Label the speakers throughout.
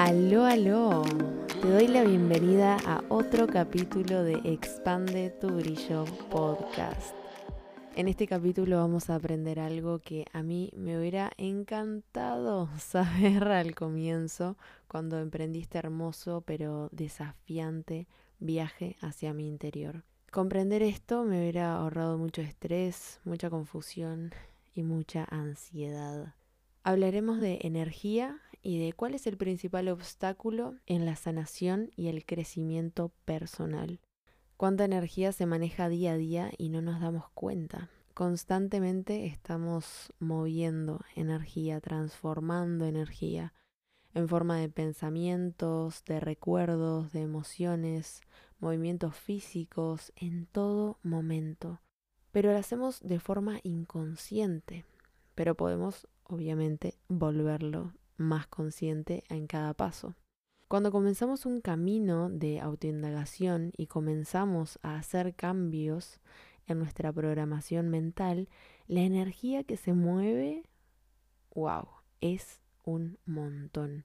Speaker 1: Aló, aló. Te doy la bienvenida a otro capítulo de Expande tu Brillo podcast. En este capítulo vamos a aprender algo que a mí me hubiera encantado saber al comienzo cuando emprendí este hermoso pero desafiante viaje hacia mi interior. Comprender esto me hubiera ahorrado mucho estrés, mucha confusión y mucha ansiedad. Hablaremos de energía y de cuál es el principal obstáculo en la sanación y el crecimiento personal. Cuánta energía se maneja día a día y no nos damos cuenta. Constantemente estamos moviendo energía, transformando energía en forma de pensamientos, de recuerdos, de emociones, movimientos físicos, en todo momento. Pero lo hacemos de forma inconsciente, pero podemos obviamente volverlo más consciente en cada paso. Cuando comenzamos un camino de autoindagación y comenzamos a hacer cambios en nuestra programación mental, la energía que se mueve, wow, es un montón.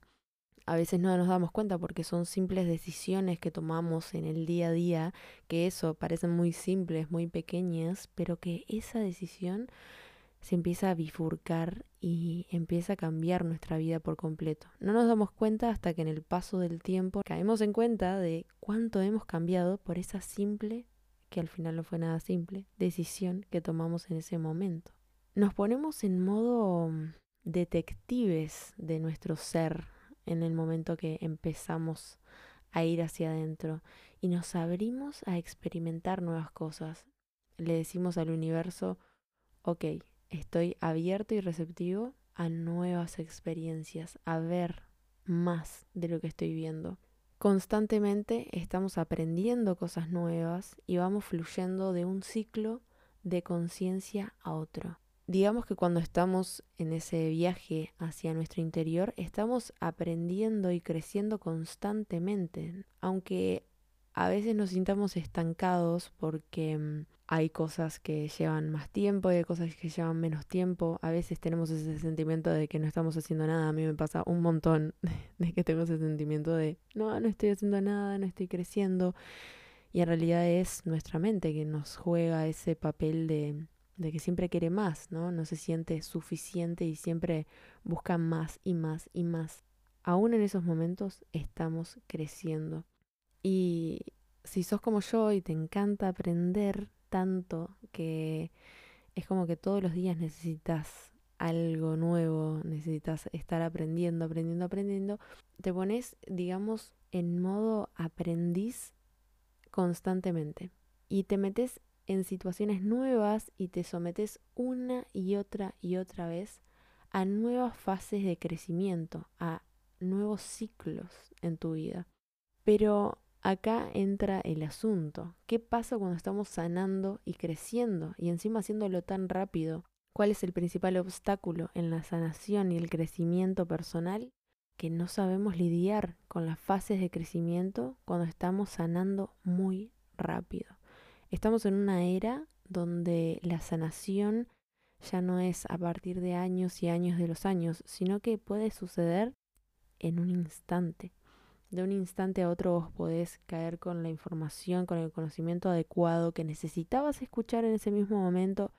Speaker 1: A veces no nos damos cuenta porque son simples decisiones que tomamos en el día a día, que eso parecen muy simples, muy pequeñas, pero que esa decisión se empieza a bifurcar y empieza a cambiar nuestra vida por completo. No nos damos cuenta hasta que en el paso del tiempo caemos en cuenta de cuánto hemos cambiado por esa simple, que al final no fue nada simple, decisión que tomamos en ese momento. Nos ponemos en modo detectives de nuestro ser en el momento que empezamos a ir hacia adentro y nos abrimos a experimentar nuevas cosas. Le decimos al universo, ok, estoy abierto y receptivo a nuevas experiencias, a ver más de lo que estoy viendo. Constantemente estamos aprendiendo cosas nuevas y vamos fluyendo de un ciclo de conciencia a otro. Digamos que cuando estamos en ese viaje hacia nuestro interior, estamos aprendiendo y creciendo constantemente, aunque a veces nos sintamos estancados porque mm, hay cosas que llevan más tiempo y hay cosas que llevan menos tiempo. A veces tenemos ese sentimiento de que no estamos haciendo nada. A mí me pasa un montón de que tengo ese sentimiento de no, no estoy haciendo nada, no estoy creciendo. Y en realidad es nuestra mente que nos juega ese papel de, de que siempre quiere más, ¿no? No se siente suficiente y siempre busca más y más y más. Aún en esos momentos estamos creciendo. Y si sos como yo y te encanta aprender tanto que es como que todos los días necesitas algo nuevo, necesitas estar aprendiendo, aprendiendo, aprendiendo, te pones, digamos, en modo aprendiz constantemente y te metes en situaciones nuevas y te sometes una y otra y otra vez a nuevas fases de crecimiento, a nuevos ciclos en tu vida. Pero acá entra el asunto. ¿Qué pasa cuando estamos sanando y creciendo y encima haciéndolo tan rápido? ¿Cuál es el principal obstáculo en la sanación y el crecimiento personal? Que no sabemos lidiar con las fases de crecimiento cuando estamos sanando muy rápido. Estamos en una era donde la sanación ya no es a partir de años y años de los años, sino que puede suceder en un instante de un instante a otro vos podés caer con la información, con el conocimiento adecuado que necesitabas escuchar en ese mismo momento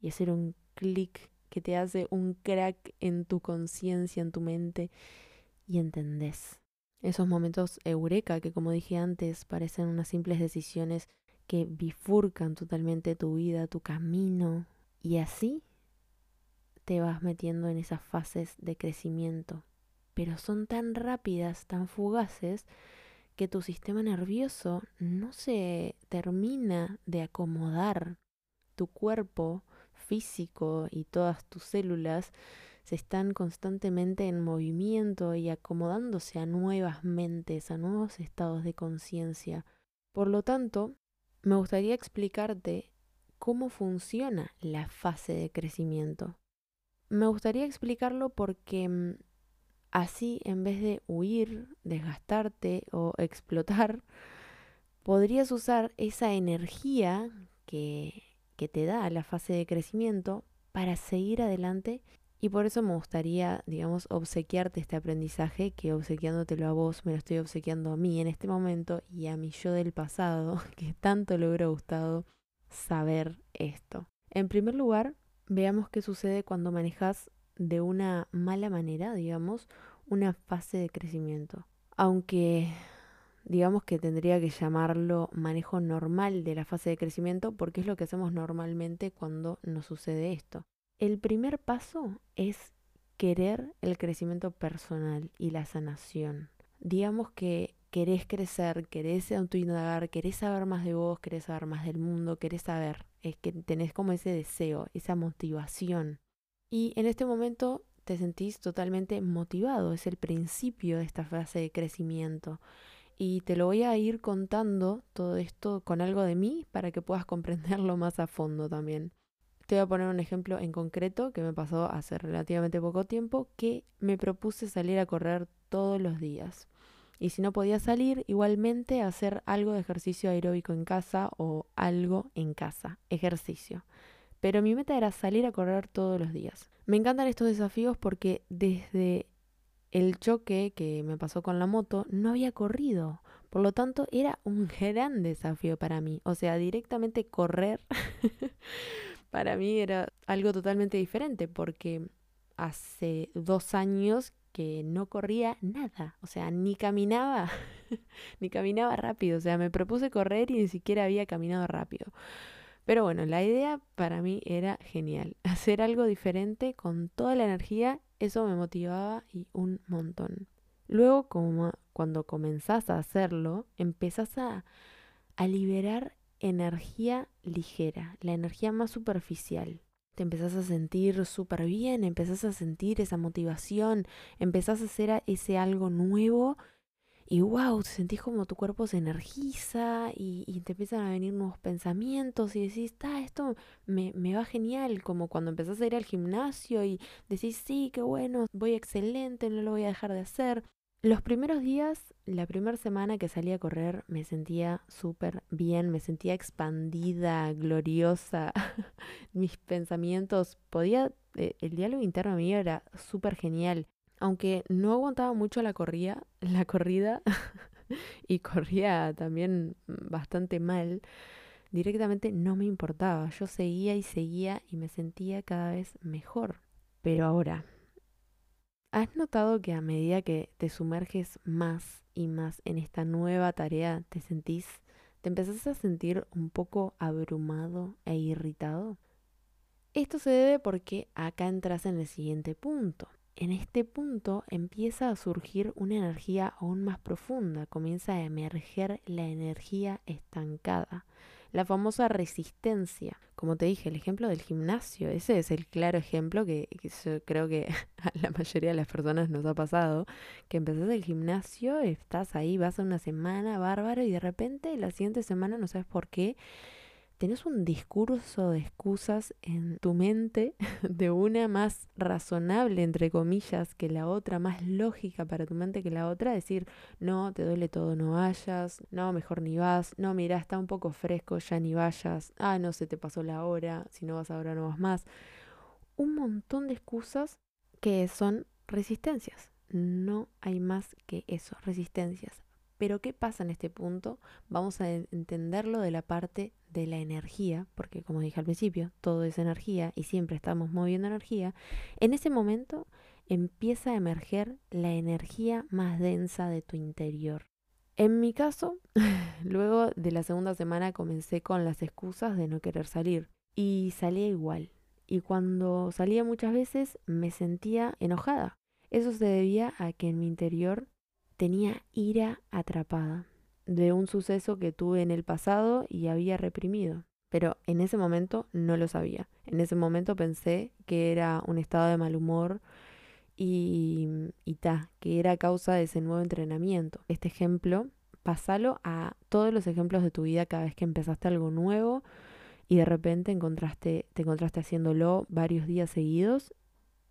Speaker 1: y hacer un clic que te hace un crack en tu conciencia, en tu mente y entendés. Esos momentos eureka que como dije antes parecen unas simples decisiones que bifurcan totalmente tu vida, tu camino y así te vas metiendo en esas fases de crecimiento pero son tan rápidas, tan fugaces, que tu sistema nervioso no se termina de acomodar. Tu cuerpo físico y todas tus células se están constantemente en movimiento y acomodándose a nuevas mentes, a nuevos estados de conciencia. Por lo tanto, me gustaría explicarte cómo funciona la fase de crecimiento. Me gustaría explicarlo porque mm, Así, en vez de huir, desgastarte o explotar, podrías usar esa energía que, que te da la fase de crecimiento para seguir adelante Y por eso me gustaría, digamos, obsequiarte este aprendizaje que obsequiándotelo a vos me lo estoy obsequiando a mí en este momento y a mi yo del pasado, que tanto le hubiera gustado saber esto. En primer lugar, veamos qué sucede cuando manejas de una mala manera, digamos, una fase de crecimiento. Aunque digamos que tendría que llamarlo manejo normal de la fase de crecimiento porque es lo que hacemos normalmente cuando nos sucede esto. El primer paso es querer el crecimiento personal y la sanación. Digamos que querés crecer, querés autoindagar, querés saber más de vos, querés saber más del mundo, querés saber, es que tenés como ese deseo, esa motivación. Y en este momento te sentís totalmente motivado, es el principio de esta fase de crecimiento. Y te lo voy a ir contando todo esto con algo de mí para que puedas comprenderlo más a fondo también. Te voy a poner un ejemplo en concreto que me pasó hace relativamente poco tiempo, que me propuse salir a correr todos los días. Y si no podía salir, igualmente hacer algo de ejercicio aeróbico en casa o algo en casa, ejercicio. Pero mi meta era salir a correr todos los días. Me encantan estos desafíos porque desde el choque que me pasó con la moto no había corrido. Por lo tanto, era un gran desafío para mí. O sea, directamente correr para mí era algo totalmente diferente porque hace dos años que no corría nada, o sea, ni caminaba, ni caminaba rápido, o sea, me propuse correr y ni siquiera había caminado rápido. Pero bueno, la idea para mí era genial, hacer algo diferente con toda la energía, eso me motivaba y un montón. Luego, como cuando comenzás a hacerlo, empezás a, a liberar energía ligera, la energía más superficial te empezás a sentir súper bien, empezás a sentir esa motivación, empezás a hacer ese algo nuevo y wow, te sentís como tu cuerpo se energiza y, te empiezan a venir nuevos pensamientos y decís, ah, esto me, me va genial, como cuando empezás a ir al gimnasio y decís, sí, qué bueno, voy excelente, no lo voy a dejar de hacer. Los primeros días, la primera semana que salí a correr, me sentía súper bien, me sentía expandida, gloriosa. Mis pensamientos, podía, eh, el diálogo interno mío era súper genial. Aunque no aguantaba mucho la corrida, la corrida y corría también bastante mal, directamente no me importaba. Yo seguía y seguía y me sentía cada vez mejor. Pero ahora, ¿Has notado que a medida que te sumerges más y más en esta nueva tarea, te sentís, te empezás a sentir un poco abrumado e irritado? Esto se debe porque acá entras en el siguiente punto. En este punto empieza a surgir una energía aún más profunda, comienza a emerger la energía estancada la famosa resistencia. Como te dije, el ejemplo del gimnasio, ese es el claro ejemplo que, yo creo que a la mayoría de las personas nos ha pasado, que empezás el gimnasio, estás ahí, vas a una semana bárbaro y de repente la siguiente semana no sabes por qué tenés un discurso de excusas en tu mente, de una más razonable, entre comillas, que la otra, más lógica para tu mente que la otra, decir, no, te duele todo, no vayas, no, mejor ni vas, no, mira, está un poco fresco, ya ni vayas, ah, no, se te pasó la hora, si no vas ahora no vas más. Un montón de excusas que son resistencias. No hay más que eso, resistencias. Pero ¿qué pasa en este punto? Vamos a entenderlo de la parte de la energía, porque como dije al principio, todo es energía y siempre estamos moviendo energía. En ese momento empieza a emerger la energía más densa de tu interior. En mi caso, luego de la segunda semana comencé con las excusas de no querer salir y salía igual. Y cuando salía muchas veces me sentía enojada. Eso se debía a que en mi interior tenía ira atrapada de un suceso que tuve en el pasado y había reprimido. Pero en ese momento no lo sabía. En ese momento pensé que era un estado de mal humor y, y ta, que era causa de ese nuevo entrenamiento. Este ejemplo, pasalo a todos los ejemplos de tu vida cada vez que empezaste algo nuevo y de repente te encontraste haciéndolo varios días seguidos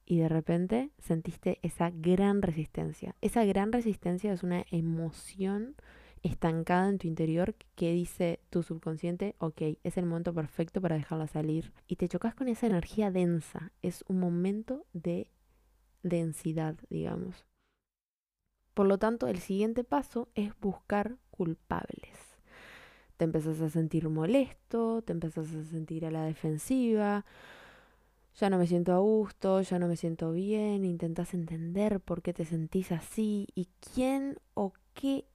Speaker 1: y de repente sentiste esa gran resistencia. Esa gran resistencia es una emoción estancada en tu interior que dice tu subconsciente, ok, es el momento perfecto para dejarla salir. Y te chocas con esa energía densa. Es un momento de densidad, digamos. Por lo tanto, el siguiente paso es buscar culpables. Te empezás a sentir molesto, te empezás a sentir a la defensiva, ya no me siento a gusto, ya no me siento bien, intentas entender por qué te sentís así y quién o qué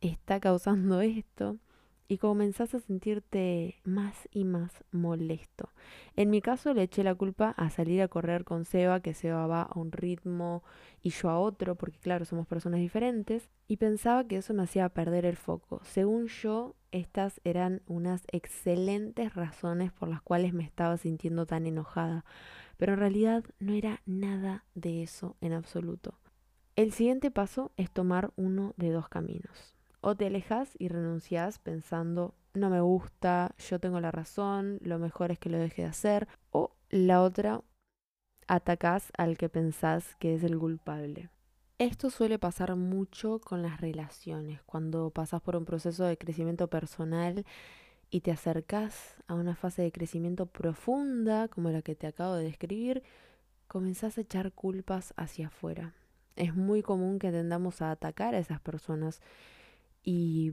Speaker 1: está causando esto y comenzás a sentirte más y más molesto. En mi caso le eché la culpa a salir a correr con Seba, que Seba va a un ritmo y yo a otro, porque claro, somos personas diferentes, y pensaba que eso me hacía perder el foco. Según yo, estas eran unas excelentes razones por las cuales me estaba sintiendo tan enojada, pero en realidad no era nada de eso en absoluto. El siguiente paso es tomar uno de dos caminos. O te alejas y renuncias pensando, no me gusta, yo tengo la razón, lo mejor es que lo deje de hacer. O la otra, atacás al que pensás que es el culpable. Esto suele pasar mucho con las relaciones, cuando pasas por un proceso de crecimiento personal y te acercas a una fase de crecimiento profunda como la que te acabo de describir, comenzás a echar culpas hacia afuera. Es muy común que tendamos a atacar a esas personas y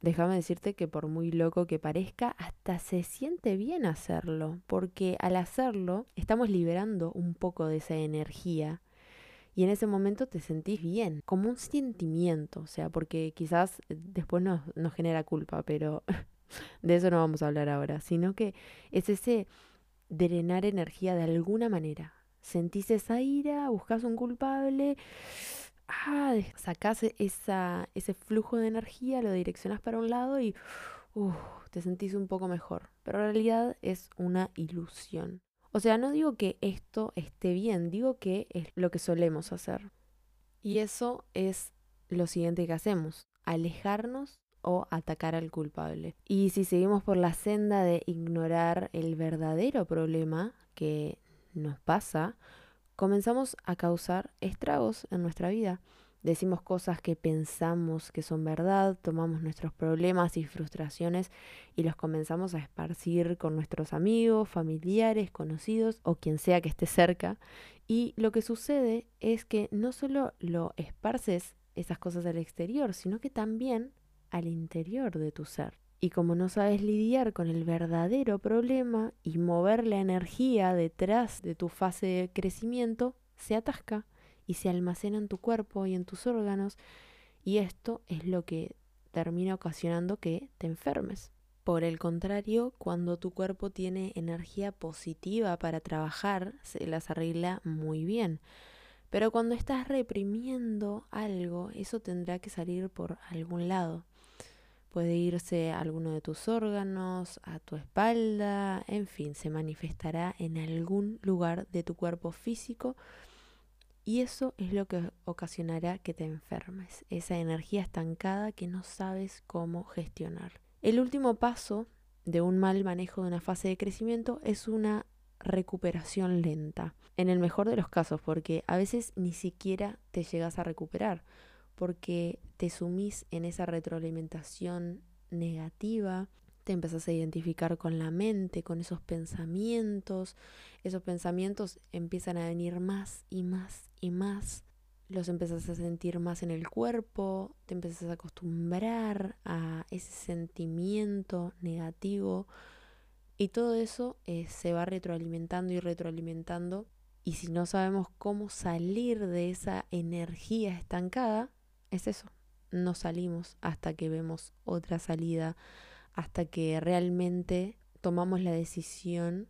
Speaker 1: déjame decirte que por muy loco que parezca, hasta se siente bien hacerlo, porque al hacerlo estamos liberando un poco de esa energía y en ese momento te sentís bien, como un sentimiento, o sea, porque quizás después nos, nos genera culpa, pero de eso no vamos a hablar ahora, sino que es ese drenar energía de alguna manera. Sentís esa ira, buscas un culpable ah, sacás e-, esa, ese flujo de energía, lo direccionas para un lado y te sentís un poco mejor. Pero en realidad es una ilusión. O sea, no digo que esto esté bien, digo que es lo que solemos hacer. Y eso es lo siguiente que hacemos, alejarnos o atacar al culpable. Y si seguimos por la senda de ignorar el verdadero problema que nos pasa, comenzamos a causar estragos en nuestra vida. Decimos cosas que pensamos que son verdad, tomamos nuestros problemas y frustraciones y los comenzamos a esparcir con nuestros amigos, familiares, conocidos o quien sea que esté cerca. Y lo que sucede es que no solo lo esparces esas cosas al exterior, sino que también al interior de tu ser. Y como no sabes lidiar con el verdadero problema y mover la energía detrás de tu fase de crecimiento, se atasca y se almacena en tu cuerpo y en tus órganos y esto es lo que termina ocasionando que te enfermes. Por el contrario, cuando tu cuerpo tiene energía positiva para trabajar, se las arregla muy bien. Pero cuando estás reprimiendo algo, eso tendrá que salir por algún lado. Puede irse a alguno de tus órganos, a tu espalda, en fin, se manifestará en algún lugar de tu cuerpo físico y eso es lo que ocasionará que te enfermes, esa energía estancada que no sabes cómo gestionar. El último paso de un mal manejo de una fase de crecimiento es una recuperación lenta, en el mejor de los casos, porque a veces ni siquiera te llegas a recuperar porque te sumís en esa retroalimentación negativa, te empezás a identificar con la mente, con esos pensamientos, esos pensamientos empiezan a venir más y más y más, los empezás a sentir más en el cuerpo, te empezás a acostumbrar a ese sentimiento negativo. Y todo eso eh, se va retroalimentando y retroalimentando. Y si no sabemos cómo salir de esa energía estancada, es eso, no salimos hasta que vemos otra salida, hasta que realmente tomamos la decisión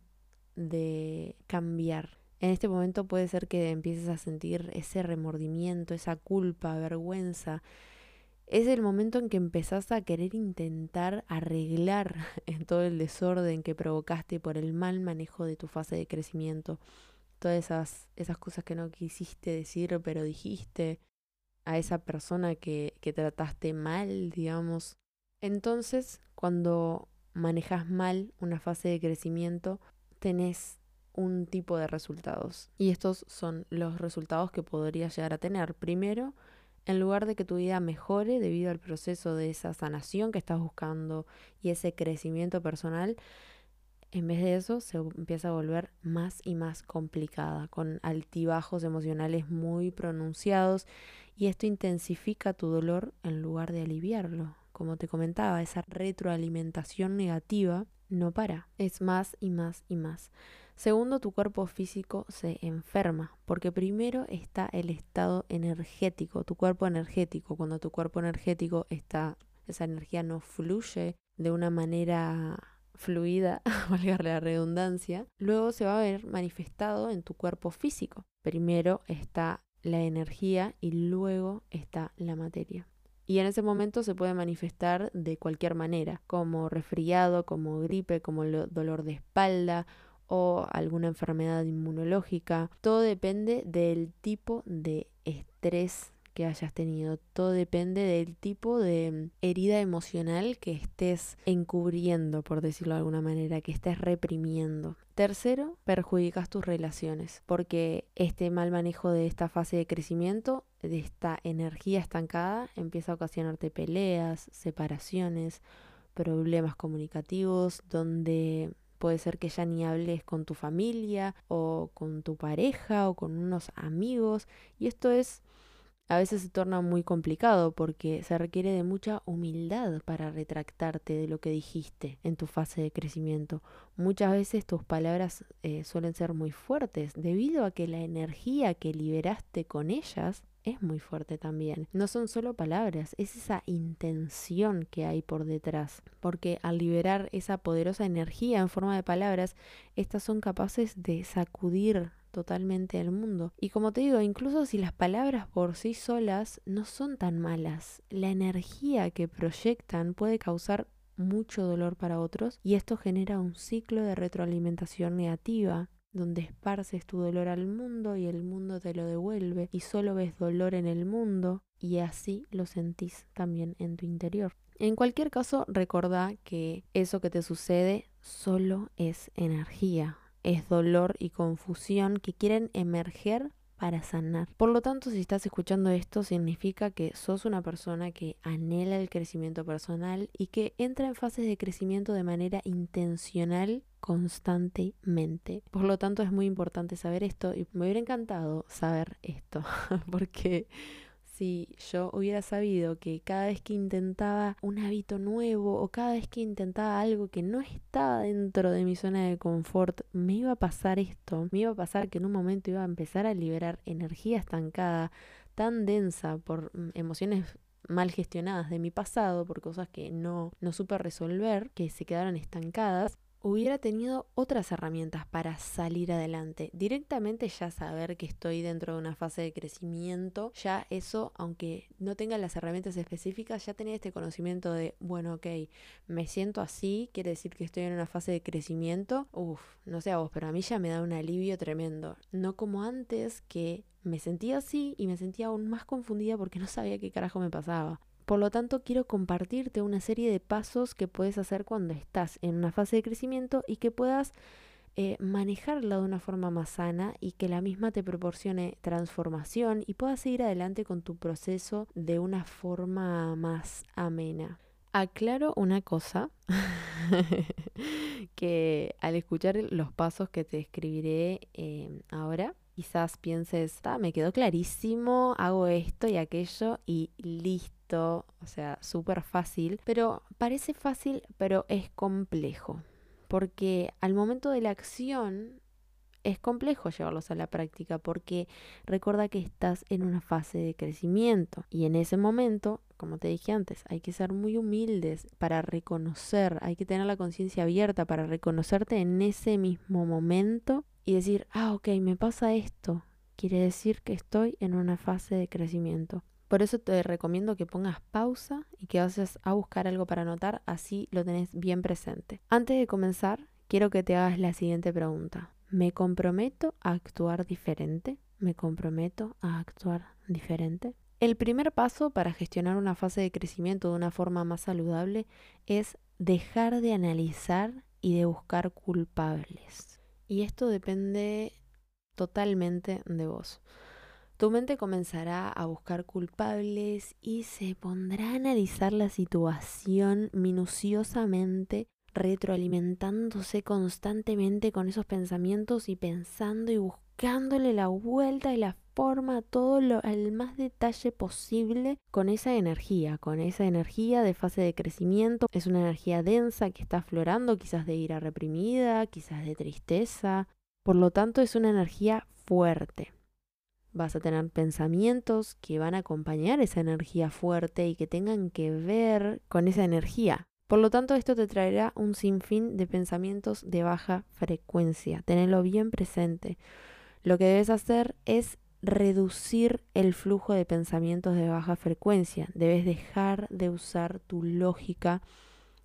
Speaker 1: de cambiar. En este momento puede ser que empieces a sentir ese remordimiento, esa culpa, vergüenza. Es el momento en que empezás a querer intentar arreglar todo el desorden que provocaste por el mal manejo de tu fase de crecimiento. Todas esas, esas cosas que no quisiste decir pero dijiste, a esa persona que, que trataste mal, digamos. Entonces, cuando manejas mal una fase de crecimiento, tenés un tipo de resultados. Y estos son los resultados que podrías llegar a tener. Primero, En lugar de que tu vida mejore debido al proceso de esa sanación que estás buscando y ese crecimiento personal, en vez de eso se empieza a volver más y más complicada, con altibajos emocionales muy pronunciados y esto intensifica tu dolor en lugar de aliviarlo. Como te comentaba, esa retroalimentación negativa no para, es más y más y más. Segundo, tu cuerpo físico se enferma, porque primero está el estado energético, tu cuerpo energético. Cuando tu cuerpo energético está, esa energía no fluye de una manera fluida, valga la redundancia, luego se va a ver manifestado en tu cuerpo físico. Primero está la energía y luego está la materia. Y en ese momento se puede manifestar de cualquier manera, como resfriado, como gripe, como dolor de espalda o alguna enfermedad inmunológica. Todo depende del tipo de estrés que hayas tenido. Todo depende del tipo de herida emocional que estés encubriendo, por decirlo de alguna manera, que estés reprimiendo. Tercero, perjudicas tus relaciones, porque este mal manejo de esta fase de crecimiento, de esta energía estancada, empieza a ocasionarte peleas, separaciones, problemas comunicativos, donde puede ser que ya ni hables con tu familia o con tu pareja o con unos amigos y esto es a veces se torna muy complicado porque se requiere de mucha humildad para retractarte de lo que dijiste en tu fase de crecimiento. Muchas veces tus palabras eh, suelen ser muy fuertes debido a que la energía que liberaste con ellas es muy fuerte también. No son solo palabras, es esa intención que hay por detrás. Porque al liberar esa poderosa energía en forma de palabras, estas son capaces de sacudir totalmente el mundo. Y como te digo, incluso si las palabras por sí solas no son tan malas, la energía que proyectan puede causar mucho dolor para otros y esto genera un ciclo de retroalimentación negativa donde esparces tu dolor al mundo y el mundo te lo devuelve y solo ves dolor en el mundo y así lo sentís también en tu interior. En cualquier caso, recordá que eso que te sucede solo es energía, es dolor y confusión que quieren emerger para sanar. Por lo tanto, si estás escuchando esto, significa que sos una persona que anhela el crecimiento personal y que entra en fases de crecimiento de manera intencional constantemente. Por lo tanto, es muy importante saber esto y me hubiera encantado saber esto, porque si yo hubiera sabido que cada vez que intentaba un hábito nuevo o cada vez que intentaba algo que no estaba dentro de mi zona de confort, me iba a pasar esto, me iba a pasar que en un momento iba a empezar a liberar energía estancada, tan densa por mm, emociones mal gestionadas de mi pasado, por cosas que no, no supe resolver, que se quedaron estancadas, hubiera tenido otras herramientas para salir adelante. Directamente ya saber que estoy dentro de una fase de crecimiento, ya eso, aunque no tenga las herramientas específicas, ya tenía este conocimiento de, bueno, ok, me siento así, quiere decir que estoy en una fase de crecimiento. Uf, no sé a vos, pero a mí ya me da un alivio tremendo. No como antes que me sentía así y me sentía aún más confundida porque no sabía qué carajo me pasaba. Por lo tanto, quiero compartirte una serie de pasos que puedes hacer cuando estás en una fase de crecimiento y que puedas eh, manejarla de una forma más sana y que la misma te proporcione transformación y puedas seguir adelante con tu proceso de una forma más amena. Aclaro una cosa, que al escuchar los pasos que te escribiré eh, ahora, quizás pienses, ah, me quedó clarísimo, hago esto y aquello y listo o sea, súper fácil, pero parece fácil, pero es complejo, porque al momento de la acción es complejo llevarlos a la práctica porque recuerda que estás en una fase de crecimiento y en ese momento, como te dije antes, hay que ser muy humildes para reconocer, hay que tener la conciencia abierta para reconocerte en ese mismo momento y decir, ah, ok, me pasa esto, quiere decir que estoy en una fase de crecimiento. Por eso te recomiendo que pongas pausa y que vayas a buscar algo para anotar, así lo tenés bien presente. Antes de comenzar, quiero que te hagas la siguiente pregunta. ¿Me comprometo a actuar diferente? ¿Me comprometo a actuar diferente? El primer paso para gestionar una fase de crecimiento de una forma más saludable es dejar de analizar y de buscar culpables. Y esto depende totalmente de vos. Tu mente comenzará a buscar culpables y se pondrá a analizar la situación minuciosamente, retroalimentándose constantemente con esos pensamientos y pensando y buscándole la vuelta y la forma, todo lo, al más detalle posible con esa energía, con esa energía de fase de crecimiento. Es una energía densa que está aflorando, quizás de ira reprimida, quizás de tristeza. Por lo tanto, es una energía fuerte vas a tener pensamientos que van a acompañar esa energía fuerte y que tengan que ver con esa energía. Por lo tanto, esto te traerá un sinfín de pensamientos de baja frecuencia. Tenelo bien presente. Lo que debes hacer es reducir el flujo de pensamientos de baja frecuencia. Debes dejar de usar tu lógica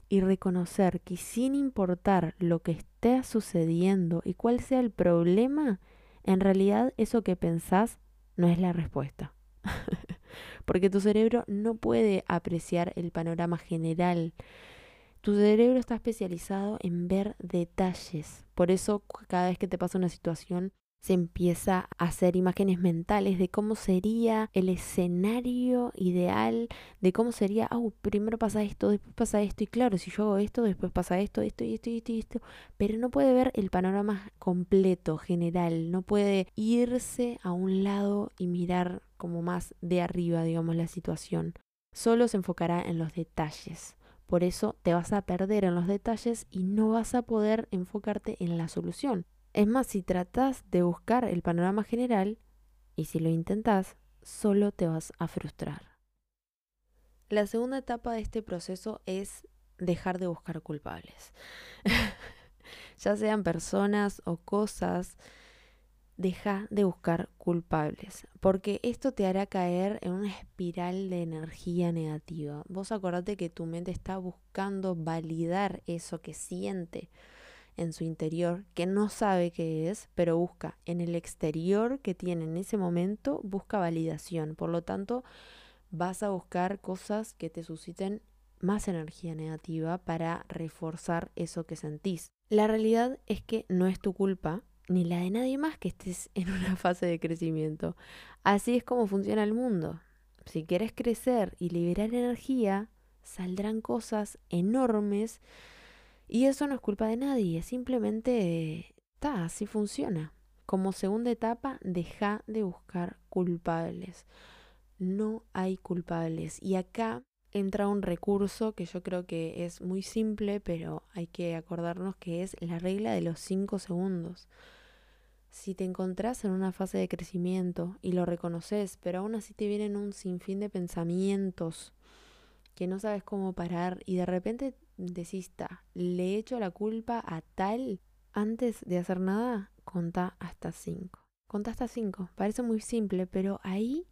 Speaker 1: y reconocer que sin importar lo que esté sucediendo y cuál sea el problema, en realidad eso que pensás no es la respuesta. Porque tu cerebro no puede apreciar el panorama general. Tu cerebro está especializado en ver detalles. Por eso cada vez que te pasa una situación se empieza a hacer imágenes mentales de cómo sería el escenario ideal, de cómo sería, oh, primero pasa esto, después pasa esto, y claro, si yo hago esto, después pasa esto, esto y esto y esto y esto, pero no puede ver el panorama completo, general, no puede irse a un lado y mirar como más de arriba, digamos, la situación. Solo se enfocará en los detalles. Por eso te vas a perder en los detalles y no vas a poder enfocarte en la solución. Es más, si tratas de buscar el panorama general, y si lo intentas, solo te vas a frustrar. La segunda etapa de este proceso es dejar de buscar culpables. ya sean personas o cosas, deja de buscar culpables, porque esto te hará caer en una espiral de energía negativa. Vos acordate que tu mente está buscando validar eso que siente en su interior que no sabe qué es, pero busca en el exterior que tiene en ese momento, busca validación. Por lo tanto, vas a buscar cosas que te susciten más energía negativa para reforzar eso que sentís. La realidad es que no es tu culpa ni la de nadie más que estés en una fase de crecimiento. Así es como funciona el mundo. Si quieres crecer y liberar energía, saldrán cosas enormes y eso no es culpa de nadie, simplemente está, así funciona. Como segunda etapa, deja de buscar culpables. No hay culpables. Y acá entra un recurso que yo creo que es muy simple, pero hay que acordarnos que es la regla de los cinco segundos. Si te encontrás en una fase de crecimiento y lo reconoces, pero aún así te vienen un sinfín de pensamientos que no sabes cómo parar y de repente desista, le echo la culpa a tal, antes de hacer nada, conta hasta cinco. Conta hasta cinco. Parece muy simple, pero ahí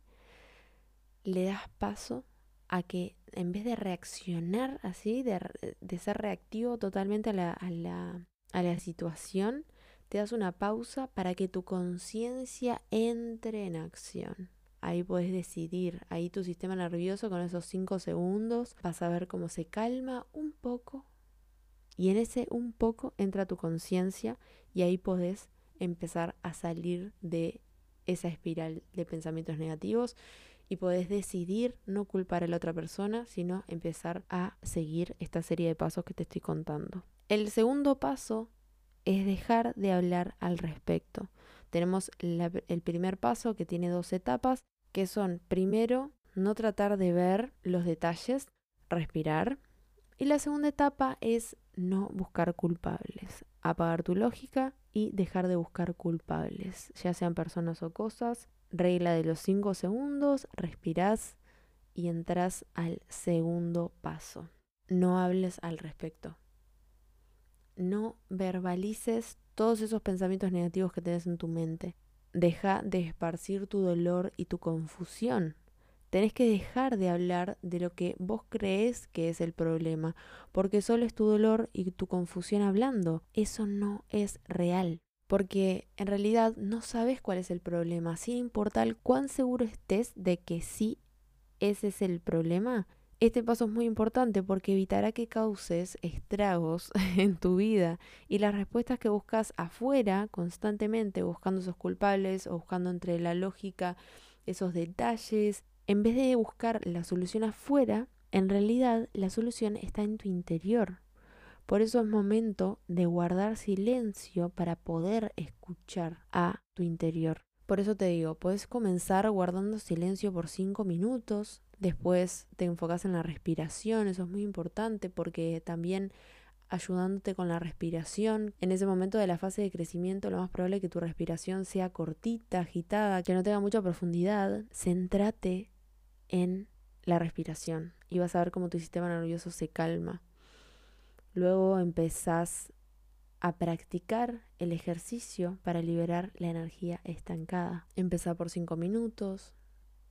Speaker 1: le das paso a que en vez de reaccionar así, de, ser reactivo totalmente a la situación, te das una pausa para que tu conciencia entre en acción. Ahí puedes decidir, ahí tu sistema nervioso con esos 5 segundos vas a ver cómo se calma un poco y en ese un poco entra tu conciencia y ahí podés empezar a salir de esa espiral de pensamientos negativos y podés decidir no culpar a la otra persona, sino empezar a seguir esta serie de pasos que te estoy contando. El segundo paso es dejar de hablar al respecto. Tenemos el primer paso que tiene dos etapas, que son primero no tratar de ver los detalles, respirar. Y la segunda etapa es no buscar culpables, apagar tu lógica y dejar de buscar culpables, ya sean personas o cosas. Regla de los 5 segundos, respirás y entras al segundo paso. No hables al respecto. No verbalices todos esos pensamientos negativos que tienes en tu mente. Deja de esparcir tu dolor y tu confusión. Tenés que dejar de hablar de lo que vos crees que es el problema, porque solo es tu dolor y tu confusión hablando. Eso no es real, porque en realidad no sabes cuál es el problema, sin importar cuán seguro estés de que sí ese es el problema, este paso es muy importante porque evitará que causes estragos en tu vida y las respuestas que buscas afuera constantemente, buscando esos culpables o buscando entre la lógica esos detalles. En vez de buscar la solución afuera, en realidad la solución está en tu interior. Por eso es momento de guardar silencio para poder escuchar a tu interior. Por eso te digo, puedes comenzar guardando silencio por cinco minutos, después te enfocas en la respiración, eso es muy importante porque también ayudándote con la respiración. En ese momento de la fase de crecimiento, lo más probable es que tu respiración sea cortita, agitada, que no tenga mucha profundidad. Céntrate en la respiración y vas a ver cómo tu sistema nervioso se calma. Luego empezás a practicar el ejercicio para liberar la energía estancada. Empezá por 5 minutos,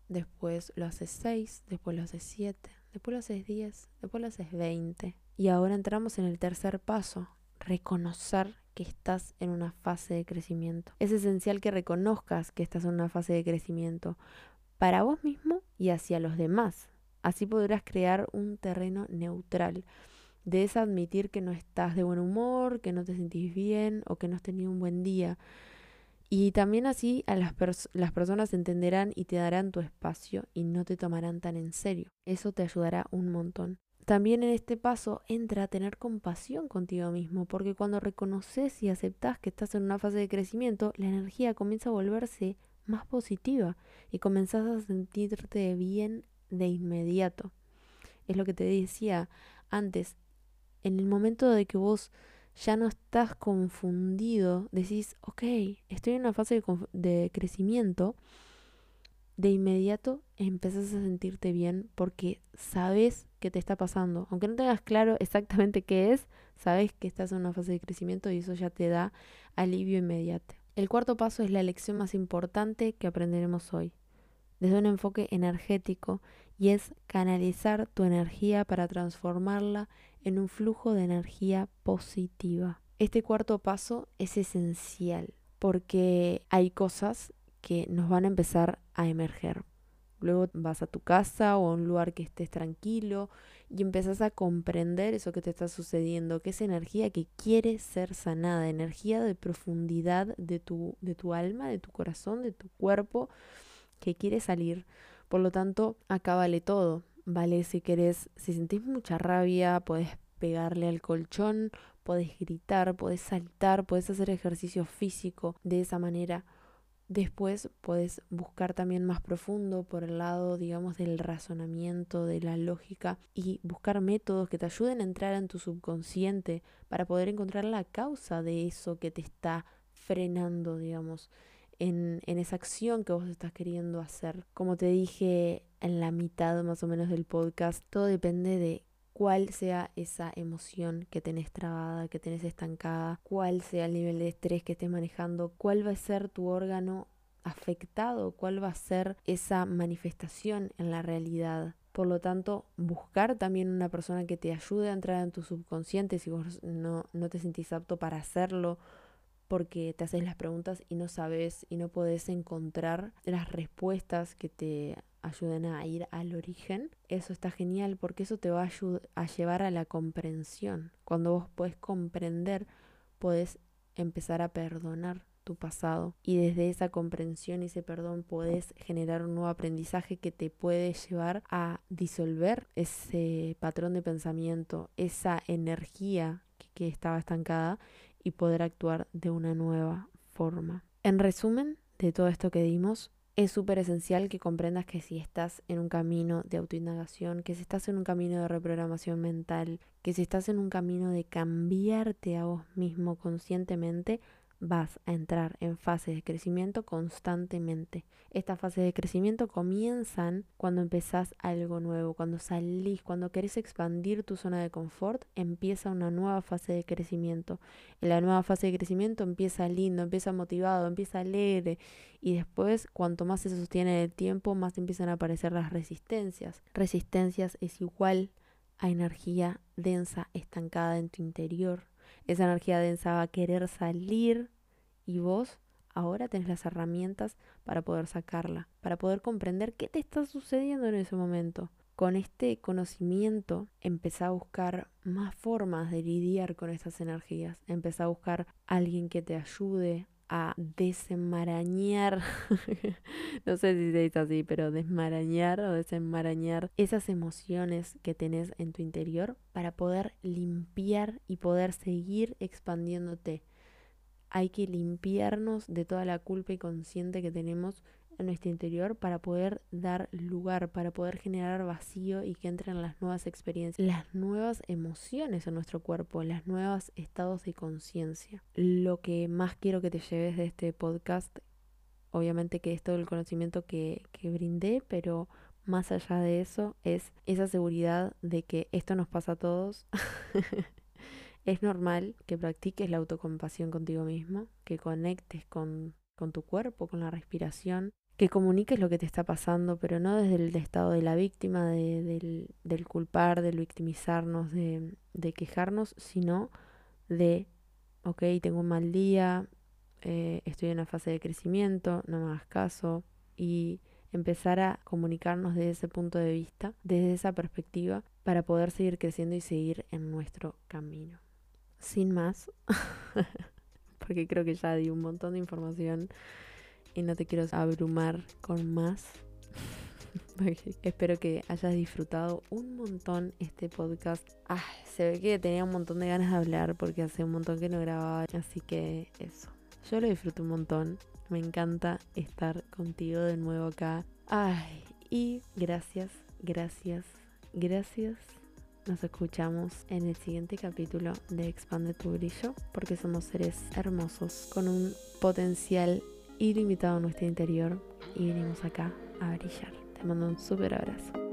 Speaker 1: después lo haces 6, después lo haces 7, después lo haces 10, después lo haces 20. Y ahora entramos en el tercer paso, reconocer que estás en una fase de crecimiento. Es esencial que reconozcas que estás en una fase de crecimiento para vos mismo y hacia los demás. Así podrás crear un terreno neutral. De admitir que no estás de buen humor, que no te sentís bien o que no has tenido un buen día. Y también así a las, las personas entenderán y te darán tu espacio y no te tomarán tan en serio. Eso te ayudará un montón. También en este paso entra a tener compasión contigo mismo, porque cuando reconoces y aceptas que estás en una fase de crecimiento, la energía comienza a volverse más positiva y comenzás a sentirte bien de inmediato. Es lo que te decía antes, en el momento de que vos ya no estás confundido, decís, ok, estoy en una fase de, crecimiento, de inmediato empezás a sentirte bien porque sabes qué te está pasando. Aunque no tengas claro exactamente qué es, sabes que estás en una fase de crecimiento y eso ya te da alivio inmediato. El cuarto paso es la lección más importante que aprenderemos hoy, desde un enfoque energético, y es canalizar tu energía para transformarla en un flujo de energía positiva. Este cuarto paso es esencial porque hay cosas que nos van a empezar a emerger. Luego vas a tu casa o a un lugar que estés tranquilo y empezás a comprender eso que te está sucediendo, que es energía que quiere ser sanada, energía de profundidad de tu, de tu alma, de tu corazón, de tu cuerpo, que quiere salir. Por lo tanto, acá vale todo. Vale si querés, si sentís mucha rabia, podés pegarle al colchón, podés gritar, podés saltar, podés hacer ejercicio físico de esa manera Después puedes buscar también más profundo por el lado, digamos, del razonamiento, de la lógica y buscar métodos que te ayuden a entrar en tu subconsciente para poder encontrar la causa de eso que te está frenando, digamos, en, en esa acción que vos estás queriendo hacer. Como te dije en la mitad más o menos del podcast, todo depende de cuál sea esa emoción que tenés trabada, que tenés estancada, cuál sea el nivel de estrés que estés manejando, cuál va a ser tu órgano afectado, cuál va a ser esa manifestación en la realidad. Por lo tanto, buscar también una persona que te ayude a entrar en tu subconsciente si vos no, no te sentís apto para hacerlo porque te haces las preguntas y no sabes y no podés encontrar las respuestas que te ayuden a ir al origen, eso está genial porque eso te va a, a llevar a la comprensión. Cuando vos podés comprender, podés empezar a perdonar tu pasado y desde esa comprensión y ese perdón podés generar un nuevo aprendizaje que te puede llevar a disolver ese patrón de pensamiento, esa energía que, que estaba estancada y poder actuar de una nueva forma. En resumen de todo esto que dimos, es súper esencial que comprendas que si estás en un camino de autoindagación, que si estás en un camino de reprogramación mental, que si estás en un camino de cambiarte a vos mismo conscientemente, vas a entrar en fases de crecimiento constantemente. Estas fases de crecimiento comienzan cuando empezás algo nuevo, cuando salís, cuando querés expandir tu zona de confort, empieza una nueva fase de crecimiento. En la nueva fase de crecimiento empieza lindo, empieza motivado, empieza alegre y después cuanto más se sostiene el tiempo, más empiezan a aparecer las resistencias. Resistencias es igual a energía densa estancada en tu interior esa energía densa va a querer salir y vos ahora tenés las herramientas para poder sacarla, para poder comprender qué te está sucediendo en ese momento. Con este conocimiento empezá a buscar más formas de lidiar con esas energías, empezá a buscar alguien que te ayude a desenmarañar, no sé si se dice así, pero desmarañar o desenmarañar esas emociones que tenés en tu interior para poder limpiar y poder seguir expandiéndote. Hay que limpiarnos de toda la culpa y consciente que tenemos en nuestro interior para poder dar lugar, para poder generar vacío y que entren las nuevas experiencias, las nuevas emociones en nuestro cuerpo, las nuevos estados de conciencia. Lo que más quiero que te lleves de este podcast, obviamente que es todo el conocimiento que, que brindé, pero más allá de eso es esa seguridad de que esto nos pasa a todos. es normal que practiques la autocompasión contigo mismo, que conectes con, con tu cuerpo, con la respiración, que comuniques lo que te está pasando, pero no desde el estado de la víctima, del, del, culpar, del victimizarnos, de, de, quejarnos, sino de, ok, tengo un mal día, eh, estoy en una fase de crecimiento, no me hagas caso, y empezar a comunicarnos desde ese punto de vista, desde esa perspectiva, para poder seguir creciendo y seguir en nuestro camino. Sin más, porque creo que ya di un montón de información y no te quiero abrumar con más. Espero que hayas disfrutado un montón este podcast. Ah, se ve que tenía un montón de ganas de hablar porque hace un montón que no grababa. Así que eso. Yo lo disfruto un montón. Me encanta estar contigo de nuevo acá. Ay, y gracias, gracias, gracias. Nos escuchamos en el siguiente capítulo de Expande tu brillo porque somos seres hermosos con un potencial ilimitado a nuestro interior y venimos acá a brillar. Te mando un súper abrazo.